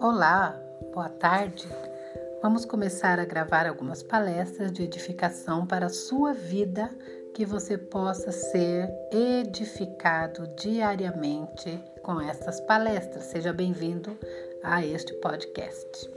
Olá, boa tarde. Vamos começar a gravar algumas palestras de edificação para a sua vida, que você possa ser edificado diariamente com essas palestras. Seja bem-vindo a este podcast.